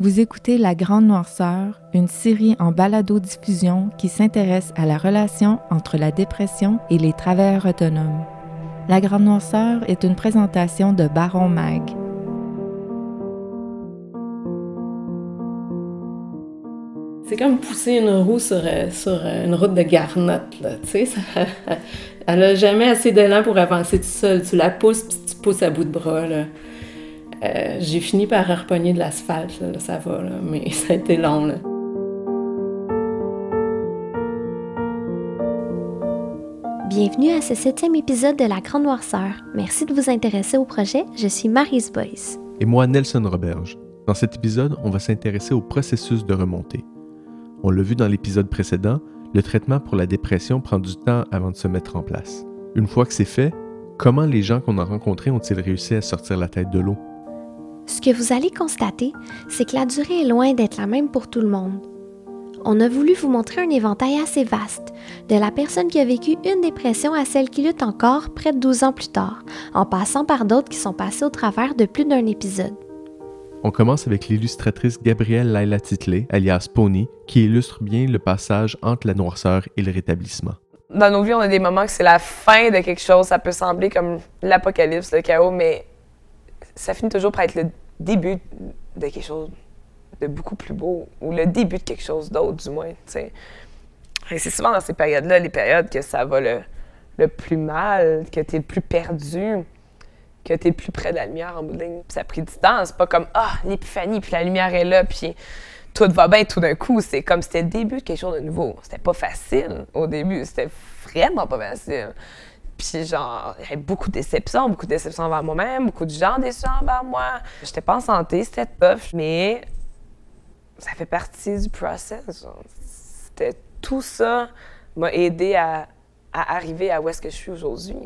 Vous écoutez La Grande Noirceur, une série en balado-diffusion qui s'intéresse à la relation entre la dépression et les travailleurs autonomes. La Grande Noirceur est une présentation de Baron Mag. C'est comme pousser une roue sur, sur une route de garnotte, tu sais. elle a jamais assez d'élan pour avancer tout seul. Tu la pousses, puis tu pousses à bout de bras, là. Euh, j'ai fini par repogner de l'asphalte, ça va, mais ça a été long. Là. Bienvenue à ce septième épisode de La Grande Noirceur. Merci de vous intéresser au projet. Je suis Marise Boyce. Et moi, Nelson Roberge. Dans cet épisode, on va s'intéresser au processus de remontée. On l'a vu dans l'épisode précédent, le traitement pour la dépression prend du temps avant de se mettre en place. Une fois que c'est fait, comment les gens qu'on a rencontrés ont-ils réussi à sortir la tête de l'eau? Ce que vous allez constater, c'est que la durée est loin d'être la même pour tout le monde. On a voulu vous montrer un éventail assez vaste, de la personne qui a vécu une dépression à celle qui lutte encore près de 12 ans plus tard, en passant par d'autres qui sont passés au travers de plus d'un épisode. On commence avec l'illustratrice Gabrielle Laila Titley, alias Pony, qui illustre bien le passage entre la noirceur et le rétablissement. Dans nos vies, on a des moments que c'est la fin de quelque chose, ça peut sembler comme l'apocalypse, le chaos, mais ça finit toujours par être le début de quelque chose de beaucoup plus beau, ou le début de quelque chose d'autre, du moins. c'est souvent dans ces périodes-là, les périodes que ça va le, le plus mal, que tu es le plus perdu, que tu es plus près de la lumière en bout de ligne. ça a pris du temps. C'est pas comme Ah, l'épiphanie, puis la lumière est là, puis tout va bien tout d'un coup. C'est comme c'était le début de quelque chose de nouveau. C'était pas facile au début. C'était vraiment pas facile. Puis genre, il y avait beaucoup de déceptions, beaucoup de déceptions envers moi-même, beaucoup de gens déçus envers moi. J'étais pas en santé, c'était tough, mais ça fait partie du process. C'était tout ça m'a aidé à, arriver à où est-ce que je suis aujourd'hui.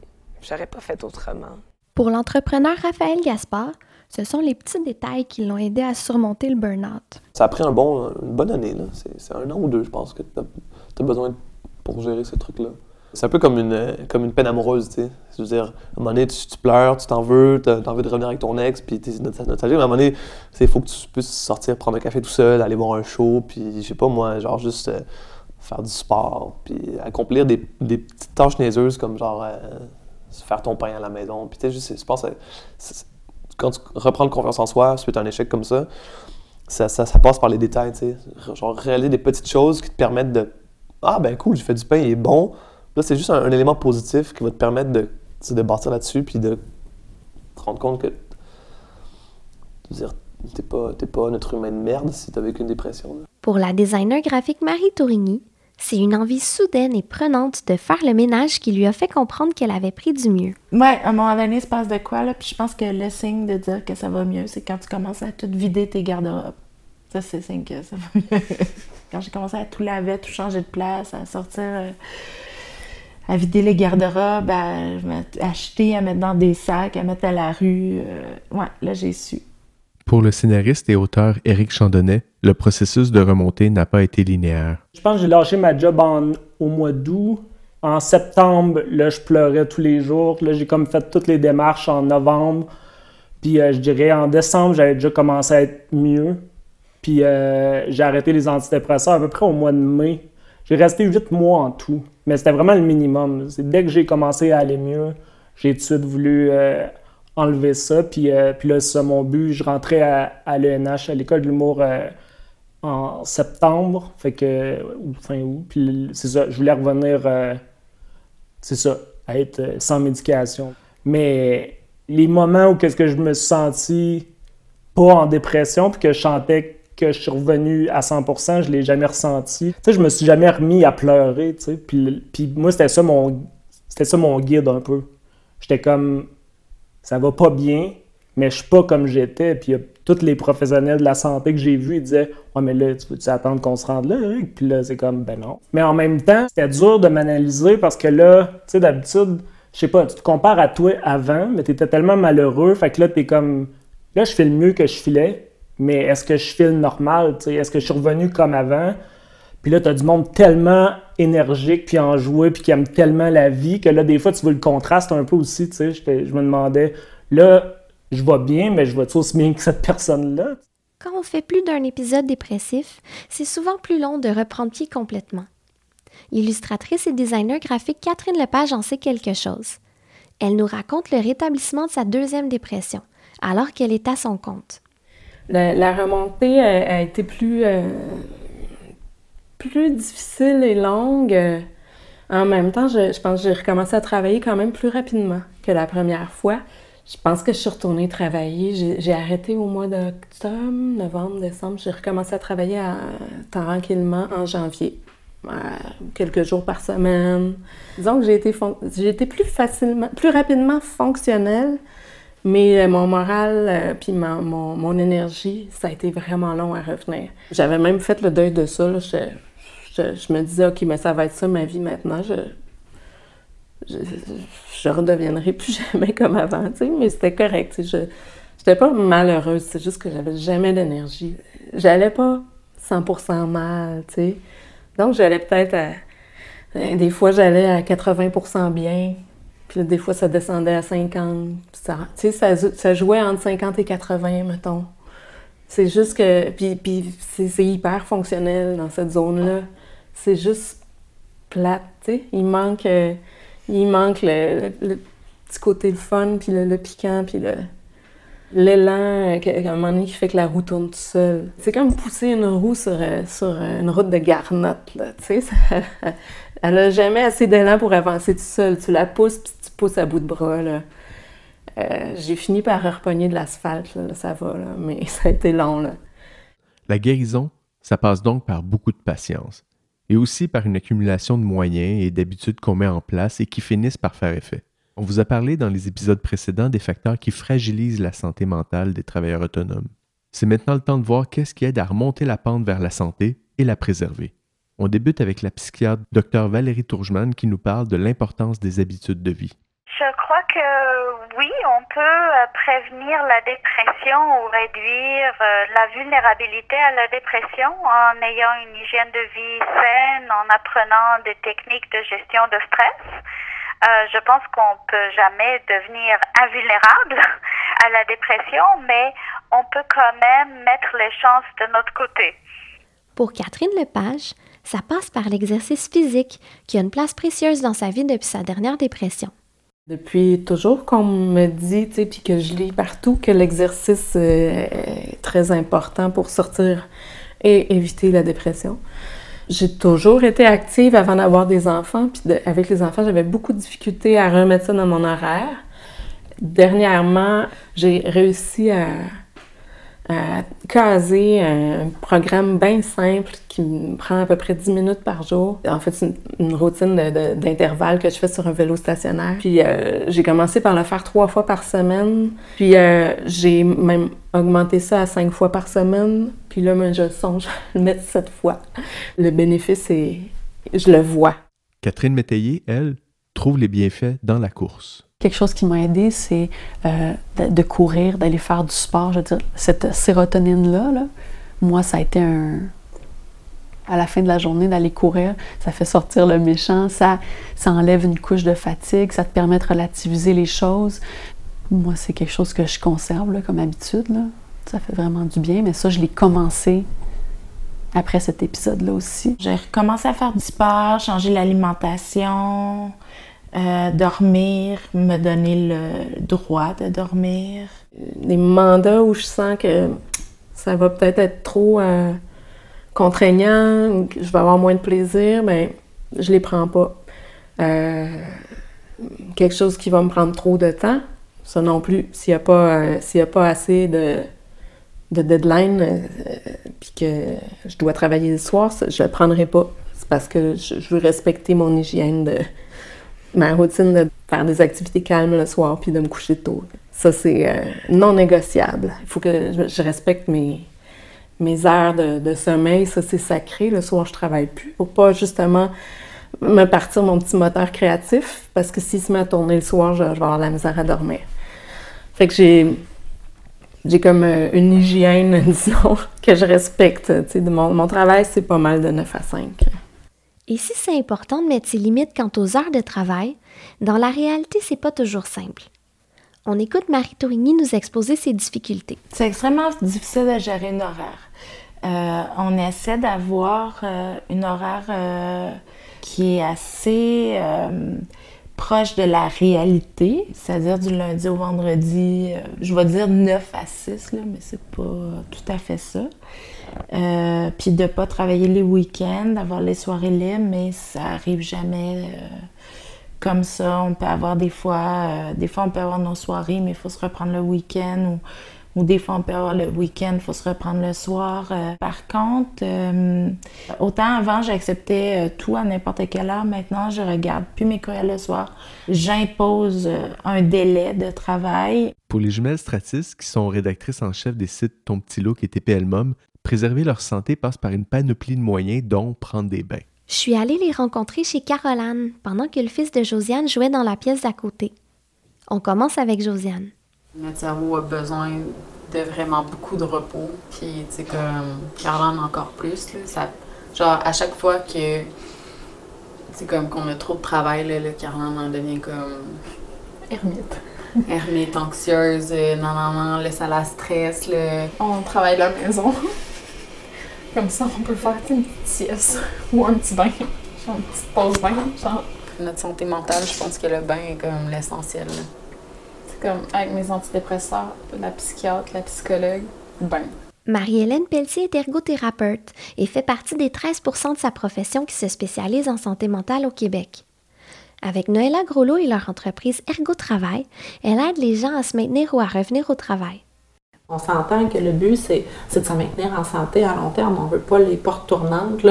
J'aurais pas fait autrement. Pour l'entrepreneur Raphaël Gaspard, ce sont les petits détails qui l'ont aidé à surmonter le burn-out. Ça a pris un bon, une bonne année. C'est un an ou deux, je pense, que tu as, besoin pour gérer ces trucs-là. C'est un peu comme une, comme une peine amoureuse, tu sais. Je veux dire, à un moment donné, tu, pleures, tu t'en veux, tu as, envie de revenir avec ton ex, puis tu es nostalgique, mais à un moment donné, il faut que tu puisses sortir, prendre un café tout seul, aller voir un show, puis je sais pas moi, genre juste euh, faire du sport, puis accomplir des, des, petites tâches niaiseuses comme genre euh, faire ton pain à la maison. Puis tu sais, juste, je pense, quand tu reprends confiance en soi suite à un échec comme ça, ça, ça, ça passe par les détails, tu sais. Genre réaliser des petites choses qui te permettent de Ah ben cool, j'ai fait du pain, il est bon Là, c'est juste un, élément positif qui va te permettre de, de bâtir là-dessus puis de te rendre compte que t'es pas, pas un être humain de merde si t'as vécu une dépression. Pour la designer graphique Marie Tourigny, c'est une envie soudaine et prenante de faire le ménage qui lui a fait comprendre qu'elle avait pris du mieux. Ouais, à un moment donné, il se passe de quoi, là, puis je pense que le signe de dire que ça va mieux, c'est quand tu commences à tout vider tes garde-robes. Ça, c'est le signe que ça va mieux. quand j'ai commencé à tout laver, tout changer de place, à sortir... Euh, à vider les garde-robes, à, acheter, à mettre dans des sacs, à mettre à la rue. Euh, ouais, là, j'ai su. Pour le scénariste et auteur Éric Chandonnet, le processus de remontée n'a pas été linéaire. Je pense que j'ai lâché ma job au mois d'août. En septembre, là, je pleurais tous les jours. Là, j'ai comme fait toutes les démarches en novembre. Puis euh, je dirais en décembre, j'avais déjà commencé à être mieux. Puis euh, j'ai arrêté les antidépresseurs à peu près au mois de mai. J'ai resté huit mois en tout. Mais c'était vraiment le minimum. Dès que j'ai commencé à aller mieux, j'ai tout de suite voulu euh, enlever ça. Puis, euh, puis là, c'est mon but. Je rentrais à, l'ENH, à l'école de l'humour, euh, en septembre, fait que, ou fin août. Puis c'est ça, je voulais revenir, c'est ça, à être sans médication. Mais les moments où qu'est-ce que je me suis pas en dépression, puis que je chantais que je suis revenu à 100%, je l'ai jamais ressenti. Tu sais, je me suis jamais remis à pleurer, tu sais. Puis, puis moi, c'était ça mon c'était ça mon guide un peu. J'étais comme ça va pas bien, mais je suis pas comme j'étais. Puis tous les professionnels de la santé que j'ai vus, disaient Ouais, mais là, tu peux-tu attendre qu'on se rende là? Puis là, c'est comme Ben non. Mais en même temps, c'était dur de m'analyser parce que là, tu sais, d'habitude, je sais pas, tu te compares à toi avant, mais tu étais tellement malheureux. Fait que là, t'es comme Là, je fais le mieux que je filais mais est-ce que je file normal? Est-ce que je suis revenu comme avant? Puis là, tu as du monde tellement énergique, puis enjoué, puis qui aime tellement la vie, que là, des fois, tu veux le contraste un peu aussi. Je, je me demandais, là, je vais bien, mais je vais aussi bien que cette personne-là? quand on fait plus d'un épisode dépressif, c'est souvent plus long de reprendre pied complètement. L'illustratrice et designer graphique Catherine Lepage en sait quelque chose. Elle nous raconte le rétablissement de sa deuxième dépression, alors qu'elle est à son compte. La, remontée a, été plus, euh, plus difficile et longue. En même temps, je, je pense que j'ai recommencé à travailler quand même plus rapidement que la première fois. Je pense que je suis retournée travailler. J'ai arrêté au mois d'octobre, novembre, décembre. J'ai recommencé à travailler tranquillement en janvier. quelques jours par semaine. Disons que j'ai été, été plus facilement, plus rapidement fonctionnelle, mais euh, mon moral euh, puis mon, mon, énergie, ça a été vraiment long à revenir. J'avais même fait le deuil de ça. Je, je, me disais, OK, mais ça va être ça ma vie maintenant. Je, je, je redeviendrai plus jamais comme avant, tu sais, mais c'était correct. Je n'étais pas malheureuse, c'est juste que j'avais jamais d'énergie. J'allais pas 100% mal, tu sais. Donc, j'allais peut-être à... Des fois, j'allais à 80% bien, des fois, ça descendait à 50. Ça, ça, ça, jouait entre 50 et 80, mettons. C'est juste que... Puis, puis c'est hyper fonctionnel dans cette zone-là. C'est juste plate, tu sais. Il manque... Euh, il manque le, petit côté le fun, puis le, piquant, puis le, l'élan à un moment donné qui fait que la roue tourne tout seul. C'est comme pousser une roue sur, euh, sur une route de garnotte, là, sais. elle a jamais assez d'élan pour avancer tout seul. Tu la pousses, puis tu pousses à bout de bras. Euh, j'ai fini par repogner de l'asphalte, ça va, mais ça a été long. La guérison, ça passe donc par beaucoup de patience et aussi par une accumulation de moyens et d'habitudes qu'on met en place et qui finissent par faire effet. On vous a parlé dans les épisodes précédents des facteurs qui fragilisent la santé mentale des travailleurs autonomes. C'est maintenant le temps de voir qu'est-ce qui aide à remonter la pente vers la santé et la préserver. On débute avec la psychiatre Dr Valérie Tourgeman qui nous parle de l'importance des habitudes de vie. Oui, on peut euh, prévenir la dépression ou réduire euh, la vulnérabilité à la dépression en ayant une hygiène de vie saine, en apprenant des techniques de gestion de stress. Euh, je pense qu'on peut jamais devenir invulnérable à la dépression, mais on peut quand même mettre les chances de notre côté. Pour Catherine Lepage, ça passe par l'exercice physique qui a une place précieuse dans sa vie depuis sa dernière dépression. Depuis toujours qu'on me dit, tu sais, puis que je lis partout que l'exercice euh, est très important pour sortir et éviter la dépression. J'ai toujours été active avant d'avoir des enfants, puis avec les enfants, j'avais beaucoup de difficultés à remettre ça dans mon horaire. Dernièrement, j'ai réussi à à caser un programme bien simple qui me prend à peu près 10 minutes par jour. En fait, c'est une, routine d'intervalle que je fais sur un vélo stationnaire. Puis euh, j'ai commencé par le faire trois fois par semaine. Puis euh, j'ai même augmenté ça à cinq fois par semaine. Puis là, je songe à le mettre sept fois. Le bénéfice, est, je le vois. Catherine Métayer, elle, trouve les bienfaits dans la course. Quelque chose qui m'a aidé, c'est euh, de, courir, d'aller faire du sport. Je veux dire, cette sérotonine-là, moi, ça a été un. À la fin de la journée, d'aller courir, ça fait sortir le méchant, ça, ça enlève une couche de fatigue, ça te permet de relativiser les choses. Moi, c'est quelque chose que je conserve comme habitude. Ça fait vraiment du bien, mais ça, je l'ai commencé après cet épisode-là aussi. J'ai recommencé à faire du sport, changer l'alimentation, euh, dormir, me donner le droit de dormir. Les mandats où je sens que ça va peut-être être trop euh, contraignant, que je vais avoir moins de plaisir, mais ben, je les prends pas. Euh, quelque chose qui va me prendre trop de temps, ça non plus. S'il n'y a, pas, a pas assez de, de deadline, puis que je dois travailler le soir, je ne le prendrai pas. C'est parce que je veux respecter mon hygiène de, ma routine de faire des activités calmes le soir puis de me coucher tôt. Ça, c'est euh, non négociable. Il faut que je, respecte mes, mes heures de, sommeil. Ça, c'est sacré. Le soir, je travaille plus pour pas justement me partir mon petit moteur créatif parce que s'il se met à tourner le soir, je, vais avoir la misère à dormir. Fait que j'ai j'ai comme euh, une hygiène, disons, que je respecte. mon, mon travail, c'est pas mal de 9 à 5. Et si c'est important de mettre ses limites quant aux heures de travail, dans la réalité, c'est pas toujours simple. On écoute Marie Tourigny nous exposer ses difficultés. C'est extrêmement difficile de gérer une horaire. Euh, on essaie d'avoir euh, une horaire euh, qui est assez proche de la réalité, c'est-à-dire du lundi au vendredi, je vais dire 9 à 6, là, mais c'est pas tout à fait ça. Puis de pas travailler les week-ends, d'avoir les soirées libres, mais ça arrive jamais comme ça. On peut avoir des fois, des fois on peut avoir nos soirées, mais il faut se reprendre le week-end ou ou des fois on peut avoir le week-end, il faut se reprendre le soir. Euh, par contre, euh, autant avant j'acceptais euh, tout à n'importe quelle heure, maintenant je regarde plus mes courriels le soir. J'impose un délai de travail. Pour les jumelles Stratis, qui sont rédactrices en chef des sites Ton Petit Look et TPL Mom, préserver leur santé passe par une panoplie de moyens, dont prendre des bains. Je suis allée les rencontrer chez Caroline pendant que le fils de Josiane jouait dans la pièce d'à côté. On commence avec Josiane. Notre cerveau a besoin de vraiment beaucoup de repos. Puis, tu sais, comme Caroline encore plus. Là, ça, genre, à chaque fois que. C'est comme qu'on a trop de travail, là, Caroline en devient comme. Ermite. Ermite, anxieuse, euh, non, la stress. Là. On travaille à la maison. comme ça, on peut faire une petite sieste ou un petit bain. Genre une petite pause bain. Genre. Notre santé mentale, je pense que le bain est comme l'essentiel comme avec mes antidépresseurs, la psychiatre, la psychologue, ben. Marie-Hélène Pelletier est ergothérapeute et fait partie des 13% de sa profession qui se spécialise en santé mentale au Québec. Avec Noëlla Groslo et leur entreprise Ergo Travail, elle aide les gens à se maintenir ou à revenir au travail. On s'entend que le but, c'est, de se maintenir en santé à long terme. On ne veut pas les portes tournantes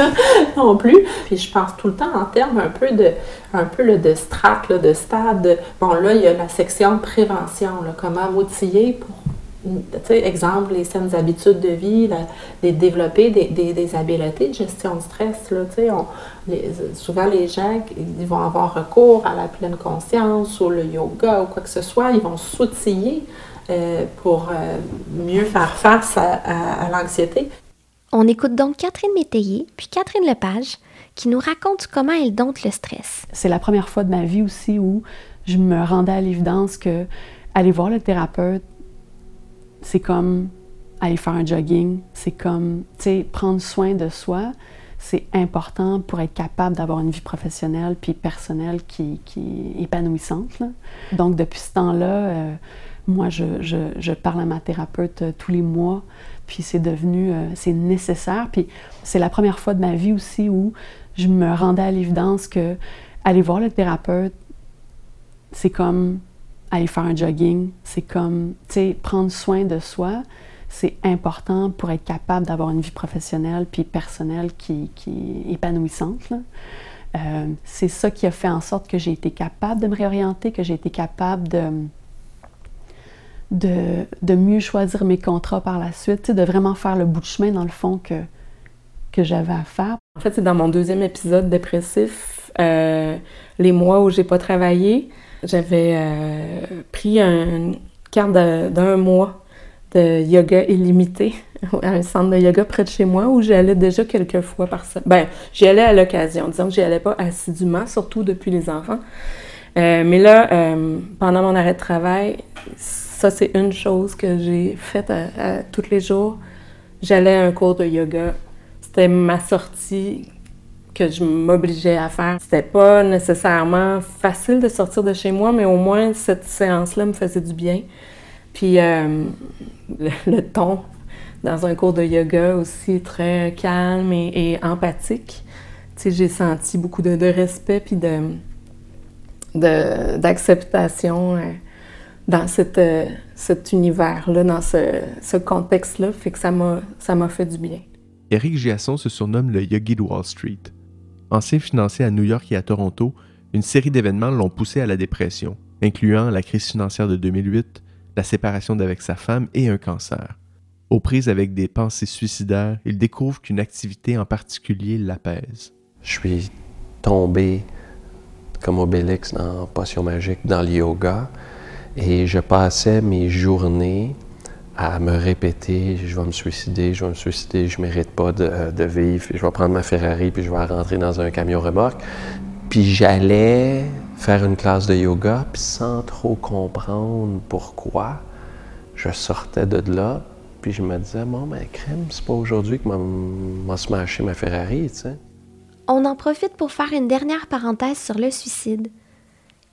non plus. Puis je pense tout le temps en termes un peu de, un peu de de stade. Bon, là, il y a la section prévention, comment outiller pour exemple, les saines habitudes de vie, développer des, habiletés de gestion de stress. Là, souvent, les gens ils vont avoir recours à la pleine conscience ou le yoga ou quoi que ce soit, ils vont s'outiller euh, pour euh, mieux faire face à, l'anxiété. On écoute donc Catherine Métayer, puis Catherine Lepage, qui nous raconte comment elle dompte le stress. C'est la première fois de ma vie aussi où je me rendais à l'évidence que aller voir le thérapeute, c'est comme aller faire un jogging, c'est comme, tu sais, prendre soin de soi, c'est important pour être capable d'avoir une vie professionnelle puis personnelle qui, est épanouissante. Donc, depuis ce temps-là, euh, moi, je, parle à ma thérapeute euh, tous les mois, puis c'est devenu, euh, c'est nécessaire. Puis c'est la première fois de ma vie aussi où je me rendais à l'évidence que aller voir le thérapeute, c'est comme aller faire un jogging, c'est comme, tu sais, prendre soin de soi, c'est important pour être capable d'avoir une vie professionnelle puis personnelle qui, qui est épanouissante. Euh, c'est ça qui a fait en sorte que j'ai été capable de me réorienter, que j'ai été capable de de, mieux choisir mes contrats par la suite, de vraiment faire le bout de chemin dans le fond que, que j'avais à faire. En fait, c'est dans mon deuxième épisode dépressif, euh, les mois où j'ai pas travaillé, j'avais euh, pris une carte d'un mois de yoga illimité à un centre de yoga près de chez moi où j'allais déjà quelques fois par semaine. Ben, j'y allais à l'occasion. Disons que j'y allais pas assidûment, surtout depuis les enfants. Euh, mais là, pendant mon arrêt de travail, ça, c'est une chose que j'ai faite à, tous les jours. J'allais à un cours de yoga. C'était ma sortie que je m'obligeais à faire. C'était pas nécessairement facile de sortir de chez moi, mais au moins cette séance-là me faisait du bien. Puis euh, le, ton dans un cours de yoga aussi très calme et, empathique. Tu sais, j'ai senti beaucoup de, respect puis de d'acceptation. Euh, dans cette, euh, cet univers-là, dans ce, ce contexte-là, fait que ça m'a, fait du bien. Éric Giasson se surnomme le Yogi de Wall Street. Ancien financier à New York et à Toronto, une série d'événements l'ont poussé à la dépression, incluant la crise financière de 2008, la séparation d'avec sa femme et un cancer. Aux prises avec des pensées suicidaires, il découvre qu'une activité en particulier l'apaise. Je suis tombé comme Obélix dans Potion Magique dans le yoga. Et je passais mes journées à me répéter je vais me suicider, je vais me suicider, je mérite pas de, de, vivre, je vais prendre ma Ferrari puis je vais rentrer dans un camion remorque. Puis j'allais faire une classe de yoga, puis sans trop comprendre pourquoi, je sortais de là, puis je me disais, bon, ben, crème, c'est pas aujourd'hui que m'a smashé ma Ferrari, tu sais. On en profite pour faire une dernière parenthèse sur le suicide.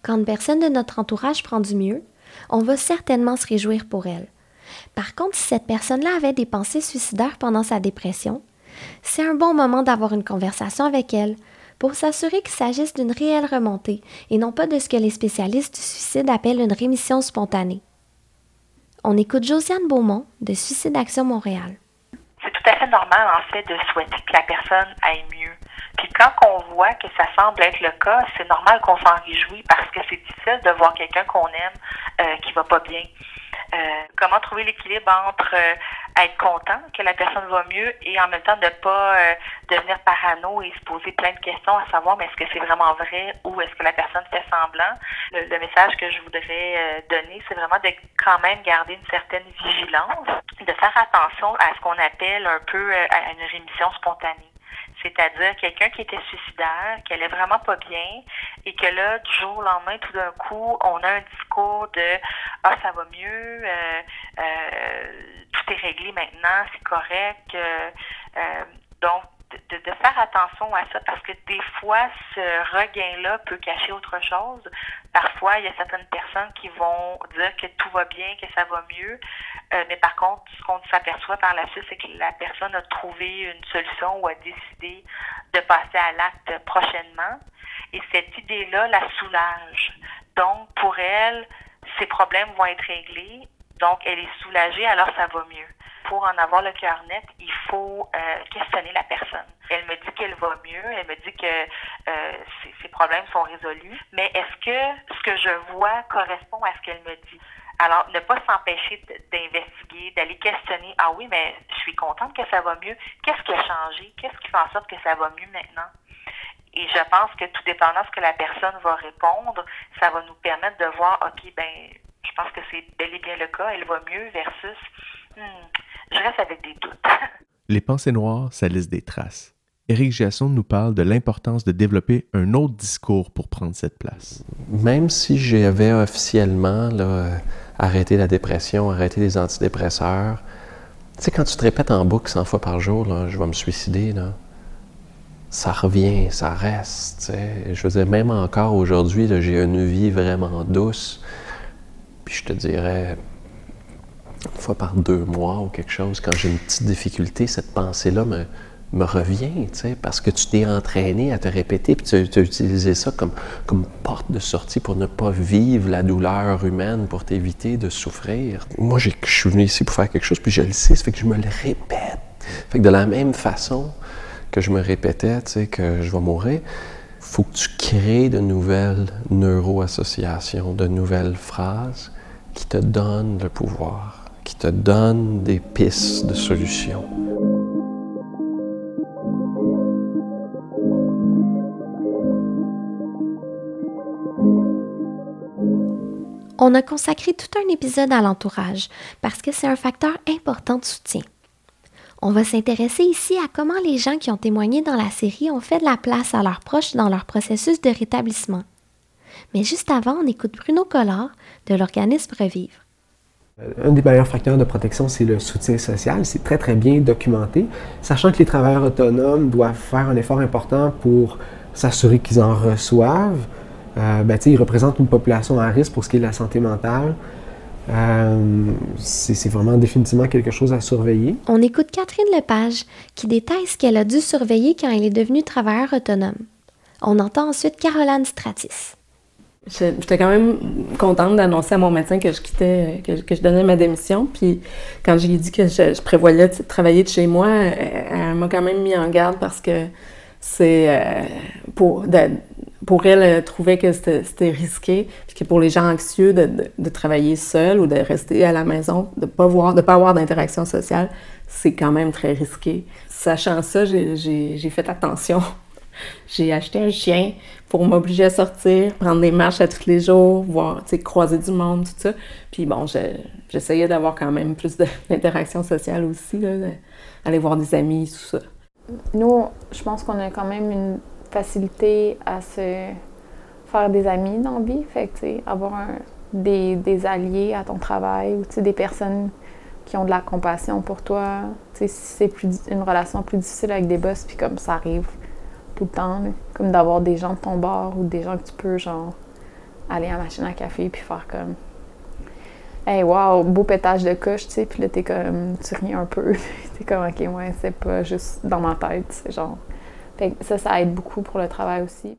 Quand une personne de notre entourage prend du mieux, on va certainement se réjouir pour elle. Par contre, si cette personne-là avait des pensées suicidaires pendant sa dépression, c'est un bon moment d'avoir une conversation avec elle pour s'assurer qu'il s'agisse d'une réelle remontée et non pas de ce que les spécialistes du suicide appellent une rémission spontanée. On écoute Josiane Beaumont de Suicide Action Montréal. C'est tout à fait normal, en fait, de souhaiter que la personne aille mieux. Puis quand on voit que ça semble être le cas, c'est normal qu'on s'en réjouit parce que c'est difficile de voir quelqu'un qu'on aime euh, qui va pas bien. Euh, comment trouver l'équilibre entre euh, être content que la personne va mieux et en même temps ne pas euh, devenir parano et se poser plein de questions à savoir mais est-ce que c'est vraiment vrai ou est-ce que la personne fait semblant? Le, message que je voudrais donner, c'est vraiment de quand même garder une certaine vigilance, de faire attention à ce qu'on appelle un peu une rémission spontanée c'est-à-dire quelqu'un qui était suicidaire, qui allait vraiment pas bien, et que là, du jour au lendemain, tout d'un coup, on a un discours de Ah, ça va mieux, euh, euh, tout est réglé maintenant, c'est correct. Euh, donc, de, faire attention à ça parce que des fois, ce regain-là peut cacher autre chose. Parfois, il y a certaines personnes qui vont dire que tout va bien, que ça va mieux. Euh, mais par contre, ce qu'on s'aperçoit par la suite, c'est que la personne a trouvé une solution ou a décidé de passer à l'acte prochainement. Et cette idée-là la soulage. Donc, pour elle, ses problèmes vont être réglés. Donc, elle est soulagée, alors ça va mieux pour en avoir le cœur net, il faut euh, questionner la personne. Elle me dit qu'elle va mieux, elle me dit que euh, ses, problèmes sont résolus, mais est-ce que ce que je vois correspond à ce qu'elle me dit? Alors, ne pas s'empêcher d'investiguer, d'aller questionner, ah oui, mais je suis contente que ça va mieux. Qu'est-ce qui a changé? Qu'est-ce qui fait en sorte que ça va mieux maintenant? Et je pense que tout dépendant de ce que la personne va répondre, ça va nous permettre de voir, OK, ben, je pense que c'est bel et bien le cas, elle va mieux versus, hmm, je reste avec des doutes. Les pensées noires, ça laisse des traces. Éric Jasson nous parle de l'importance de développer un autre discours pour prendre cette place. Même si j'avais officiellement arrêté la dépression, arrêté les antidépresseurs, tu sais, quand tu te répètes en boucle 100 fois par jour, je vais me suicider, là, ça revient, ça reste. Je veux dire, même encore aujourd'hui, j'ai une vie vraiment douce. Puis je te dirais, une fois par deux mois ou quelque chose, quand j'ai une petite difficulté, cette pensée-là me, me revient, parce que tu t'es entraîné à te répéter, puis tu, as utilisé ça comme, comme porte de sortie pour ne pas vivre la douleur humaine, pour t'éviter de souffrir. Moi, je suis venu ici pour faire quelque chose, puis je le sais, ça fait que je me le répète. Fait que de la même façon que je me répétais, tu sais, que je vais mourir, faut que tu crées de nouvelles neuroassociations, de nouvelles phrases qui te donnent le pouvoir qui te donne des pistes de solutions. On a consacré tout un épisode à l'entourage parce que c'est un facteur important de soutien. On va s'intéresser ici à comment les gens qui ont témoigné dans la série ont fait de la place à leurs proches dans leur processus de rétablissement. Mais juste avant, on écoute Bruno Collard de l'organisme Revivre. Un des meilleurs facteurs de protection, c'est le soutien social. C'est très, très bien documenté, sachant que les travailleurs autonomes doivent faire un effort important pour s'assurer qu'ils en reçoivent. Euh, ben, ils représentent une population à risque pour ce qui est de la santé mentale. Euh, c'est vraiment définitivement quelque chose à surveiller. On écoute Catherine Lepage qui détaille ce qu'elle a dû surveiller quand elle est devenue travailleur autonome. On entend ensuite Caroline Stratis. J'étais quand même contente d'annoncer à mon médecin que je quittais, que, je donnais ma démission. Puis quand j'ai dit que je, prévoyais de travailler de chez moi, elle, m'a quand même mis en garde parce que c'est euh, pour, pour elle, elle trouvait que c'était risqué, puis que pour les gens anxieux de, travailler seul ou de rester à la maison, de pas de pas avoir d'interaction sociale, c'est quand même très risqué. Sachant ça, j'ai fait attention j'ai acheté un chien pour m'obliger à sortir, prendre des marches à tous les jours, voir, tu sais, croiser du monde, tout ça. Puis bon, j'essayais d'avoir quand même plus d'interaction sociale aussi, là, aller voir des amis, tout ça. Nous, je pense qu'on a quand même une facilité à se faire des amis dans la vie. Fait que, tu sais, avoir des, alliés à ton travail ou, tu sais, des personnes qui ont de la compassion pour toi. Tu sais, si c'est une relation plus difficile avec des boss, puis comme ça arrive tout le temps, comme d'avoir des gens de ton bord ou des gens que tu peux, genre, aller à la machine à café puis faire comme Hey, wow, beau pétage de coche, tu sais, puis là, t'es comme, tu ris un peu. t'es comme, ok, ouais, c'est pas juste dans ma tête, c'est genre. Fait que ça, ça aide beaucoup pour le travail aussi.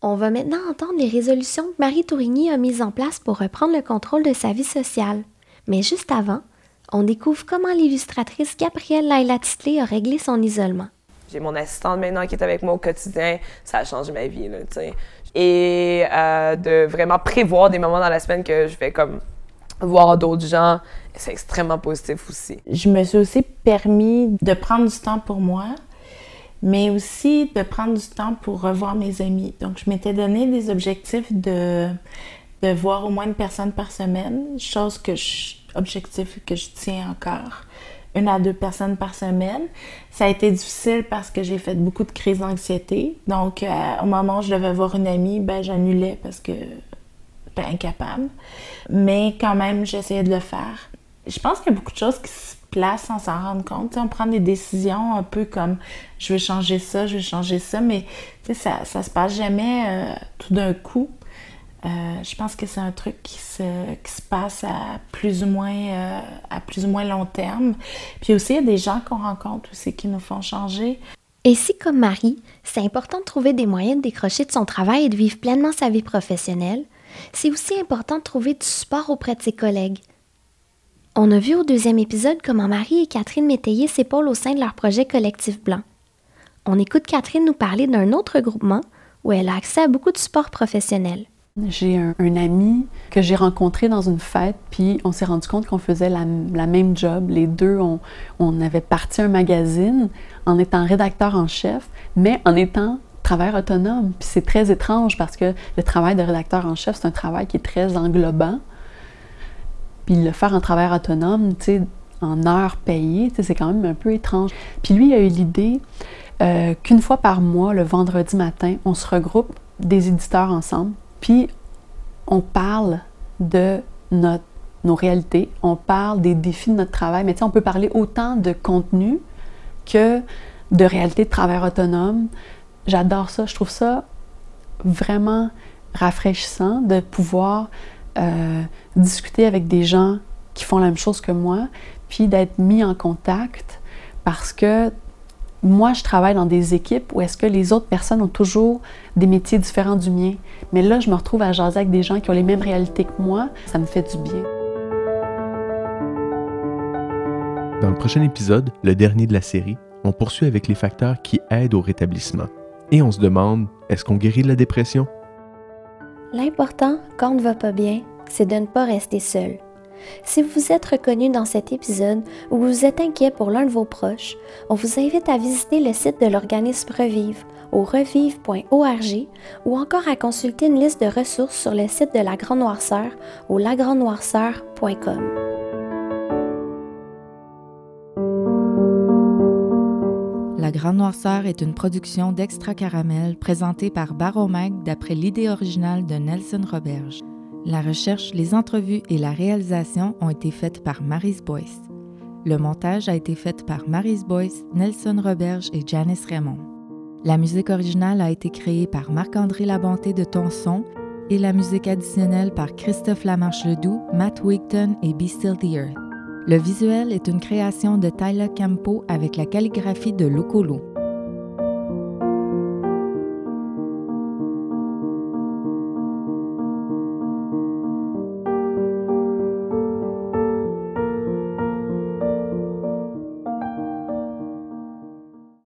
On va maintenant entendre les résolutions que Marie Tourigny a mises en place pour reprendre le contrôle de sa vie sociale. Mais juste avant, on découvre comment l'illustratrice Gabrielle Laila a réglé son isolement. J'ai mon assistante maintenant qui est avec moi au quotidien. Ça a changé ma vie, là, tu sais. Et euh, de vraiment prévoir des moments dans la semaine que je vais comme voir d'autres gens, c'est extrêmement positif aussi. Je me suis aussi permis de prendre du temps pour moi, mais aussi de prendre du temps pour revoir mes amis. Donc, je m'étais donné des objectifs de, de voir au moins une personne par semaine, chose que je, objectif que je tiens encore. Une à deux personnes par semaine. Ça a été difficile parce que j'ai fait beaucoup de crises d'anxiété. Donc, euh, au moment où je devais voir une amie, ben, j'annulais parce que j'étais incapable. Mais quand même, j'essayais de le faire. Je pense qu'il y a beaucoup de choses qui se placent sans s'en rendre compte. Tu sais, on prend des décisions un peu comme je vais changer ça, je vais changer ça, mais ça, ça se passe jamais euh, tout d'un coup. Euh, je pense que c'est un truc qui se, qui se passe à plus ou moins euh, à plus ou moins long terme. Puis aussi, il y a des gens qu'on rencontre aussi qui nous font changer. Et si, comme Marie, c'est important de trouver des moyens de décrocher de son travail et de vivre pleinement sa vie professionnelle, c'est aussi important de trouver du support auprès de ses collègues. On a vu au deuxième épisode comment Marie et Catherine Métayer s'épaulent au sein de leur projet collectif blanc. On écoute Catherine nous parler d'un autre groupement où elle a accès à beaucoup de support professionnel. J'ai un, ami que j'ai rencontré dans une fête, puis on s'est rendu compte qu'on faisait la, même job. Les deux, on, on avait parti un magazine en étant rédacteur en chef, mais en étant travailleur autonome. Puis c'est très étrange parce que le travail de rédacteur en chef, c'est un travail qui est très englobant. Puis le faire en travailleur autonome, tu sais, en heures payées, tu sais, c'est quand même un peu étrange. Puis lui a eu l'idée euh, qu'une fois par mois, le vendredi matin, on se regroupe des éditeurs ensemble, puis on parle de nos réalités, on parle des défis de notre travail, mais tu sais, on peut parler autant de contenu que de réalité de travail autonome. J'adore ça, je trouve ça vraiment rafraîchissant de pouvoir euh, discuter avec des gens qui font la même chose que moi, puis d'être mis en contact parce que moi, je travaille dans des équipes où est-ce que les autres personnes ont toujours des métiers différents du mien. Mais là, je me retrouve à jaser avec des gens qui ont les mêmes réalités que moi. Ça me fait du bien. Dans le prochain épisode, le dernier de la série, on poursuit avec les facteurs qui aident au rétablissement. Et on se demande, est-ce qu'on guérit de la dépression? L'important, quand on ne va pas bien, c'est de ne pas rester seul. Si vous êtes reconnu dans cet épisode ou vous êtes inquiet pour l'un de vos proches, on vous invite à visiter le site de l'organisme Revive au revive.org ou encore à consulter une liste de ressources sur le site de la Grande Noirceur au lagrandenoirceur.com. La Grande Noirceur est une production d'Extra Caramel présentée par Baromag d'après l'idée originale de Nelson Roberge. La recherche, les entrevues et la réalisation ont été faites par Marise Boyce. Le montage a été fait par Marise Boyce, Nelson Roberge et Janice Raymond. La musique originale a été créée par Marc-André Labonté de Tonson et la musique additionnelle par Christophe Lamarche-Ledoux, Matt Wigton et Be Still the Earth. Le visuel est une création de Tyler Campo avec la calligraphie de Locolo.